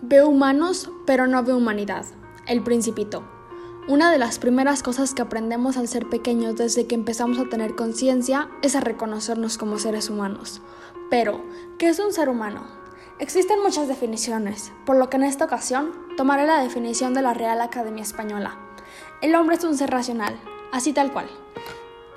Veo humanos, pero no veo humanidad. El principito. Una de las primeras cosas que aprendemos al ser pequeños desde que empezamos a tener conciencia es a reconocernos como seres humanos. Pero, ¿qué es un ser humano? Existen muchas definiciones, por lo que en esta ocasión tomaré la definición de la Real Academia Española. El hombre es un ser racional, así tal cual.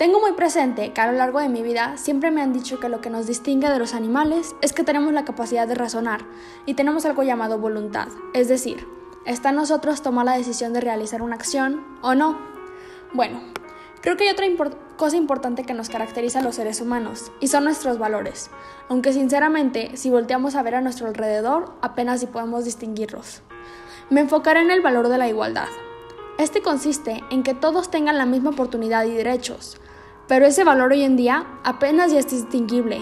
Tengo muy presente que a lo largo de mi vida siempre me han dicho que lo que nos distingue de los animales es que tenemos la capacidad de razonar y tenemos algo llamado voluntad, es decir, está en nosotros tomar la decisión de realizar una acción o no. Bueno, creo que hay otra cosa importante que nos caracteriza a los seres humanos y son nuestros valores, aunque sinceramente si volteamos a ver a nuestro alrededor apenas si podemos distinguirlos. Me enfocaré en el valor de la igualdad. Este consiste en que todos tengan la misma oportunidad y derechos, pero ese valor hoy en día apenas ya es distinguible,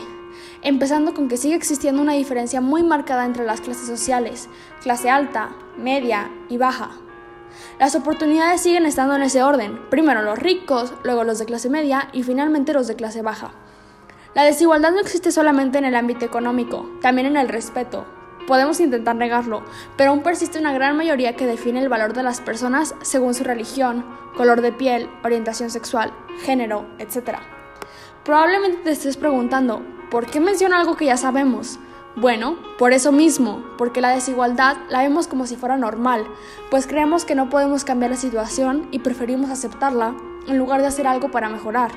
empezando con que sigue existiendo una diferencia muy marcada entre las clases sociales, clase alta, media y baja. Las oportunidades siguen estando en ese orden, primero los ricos, luego los de clase media y finalmente los de clase baja. La desigualdad no existe solamente en el ámbito económico, también en el respeto, Podemos intentar negarlo, pero aún persiste una gran mayoría que define el valor de las personas según su religión, color de piel, orientación sexual, género, etc. Probablemente te estés preguntando, ¿por qué menciona algo que ya sabemos? Bueno, por eso mismo, porque la desigualdad la vemos como si fuera normal, pues creemos que no podemos cambiar la situación y preferimos aceptarla en lugar de hacer algo para mejorar.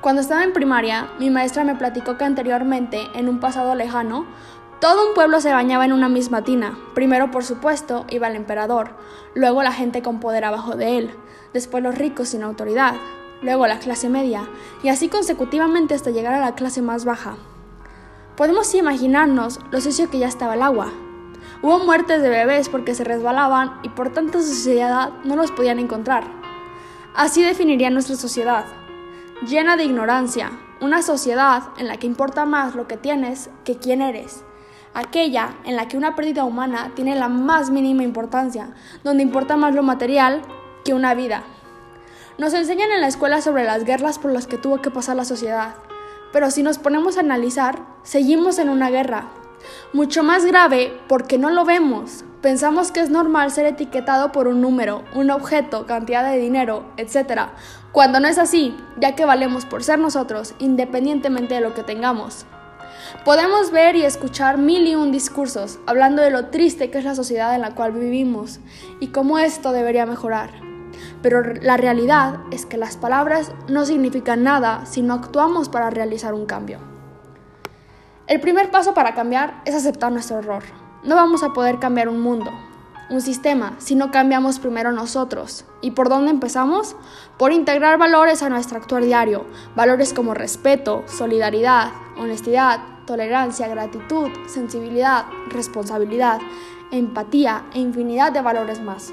Cuando estaba en primaria, mi maestra me platicó que anteriormente, en un pasado lejano, todo un pueblo se bañaba en una misma tina. Primero, por supuesto, iba el emperador, luego la gente con poder abajo de él, después los ricos sin autoridad, luego la clase media, y así consecutivamente hasta llegar a la clase más baja. Podemos imaginarnos lo sucio que ya estaba el agua. Hubo muertes de bebés porque se resbalaban y por tanta suciedad no los podían encontrar. Así definiría nuestra sociedad, llena de ignorancia, una sociedad en la que importa más lo que tienes que quién eres aquella en la que una pérdida humana tiene la más mínima importancia, donde importa más lo material que una vida. Nos enseñan en la escuela sobre las guerras por las que tuvo que pasar la sociedad, pero si nos ponemos a analizar, seguimos en una guerra. Mucho más grave porque no lo vemos. Pensamos que es normal ser etiquetado por un número, un objeto, cantidad de dinero, etc. Cuando no es así, ya que valemos por ser nosotros, independientemente de lo que tengamos. Podemos ver y escuchar mil y un discursos hablando de lo triste que es la sociedad en la cual vivimos y cómo esto debería mejorar. Pero la realidad es que las palabras no significan nada si no actuamos para realizar un cambio. El primer paso para cambiar es aceptar nuestro error. No vamos a poder cambiar un mundo, un sistema si no cambiamos primero nosotros. ¿Y por dónde empezamos? Por integrar valores a nuestro actuar diario, valores como respeto, solidaridad, honestidad, tolerancia, gratitud, sensibilidad, responsabilidad, empatía e infinidad de valores más.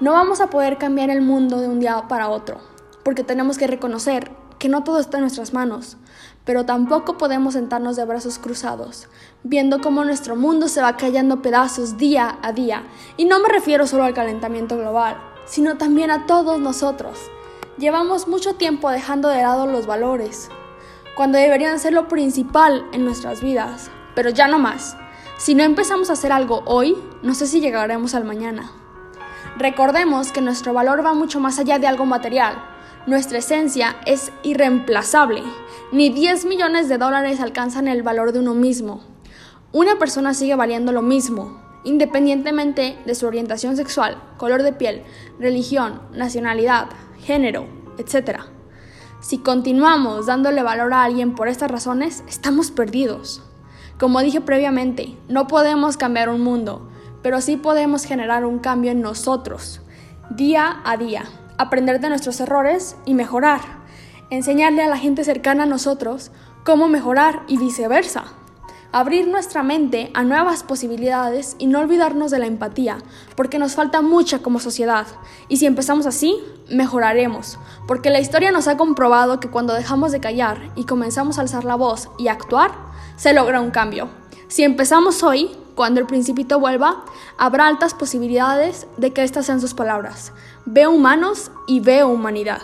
No vamos a poder cambiar el mundo de un día para otro, porque tenemos que reconocer que no todo está en nuestras manos, pero tampoco podemos sentarnos de brazos cruzados, viendo cómo nuestro mundo se va cayendo pedazos día a día. Y no me refiero solo al calentamiento global, sino también a todos nosotros. Llevamos mucho tiempo dejando de lado los valores, cuando deberían ser lo principal en nuestras vidas, pero ya no más. Si no empezamos a hacer algo hoy, no sé si llegaremos al mañana. Recordemos que nuestro valor va mucho más allá de algo material. Nuestra esencia es irreemplazable. Ni 10 millones de dólares alcanzan el valor de uno mismo. Una persona sigue valiendo lo mismo, independientemente de su orientación sexual, color de piel, religión, nacionalidad, género, etc. Si continuamos dándole valor a alguien por estas razones, estamos perdidos. Como dije previamente, no podemos cambiar un mundo, pero sí podemos generar un cambio en nosotros, día a día, aprender de nuestros errores y mejorar, enseñarle a la gente cercana a nosotros cómo mejorar y viceversa abrir nuestra mente a nuevas posibilidades y no olvidarnos de la empatía, porque nos falta mucha como sociedad. Y si empezamos así, mejoraremos, porque la historia nos ha comprobado que cuando dejamos de callar y comenzamos a alzar la voz y actuar, se logra un cambio. Si empezamos hoy, cuando el principito vuelva, habrá altas posibilidades de que estas sean sus palabras. Veo humanos y veo humanidad.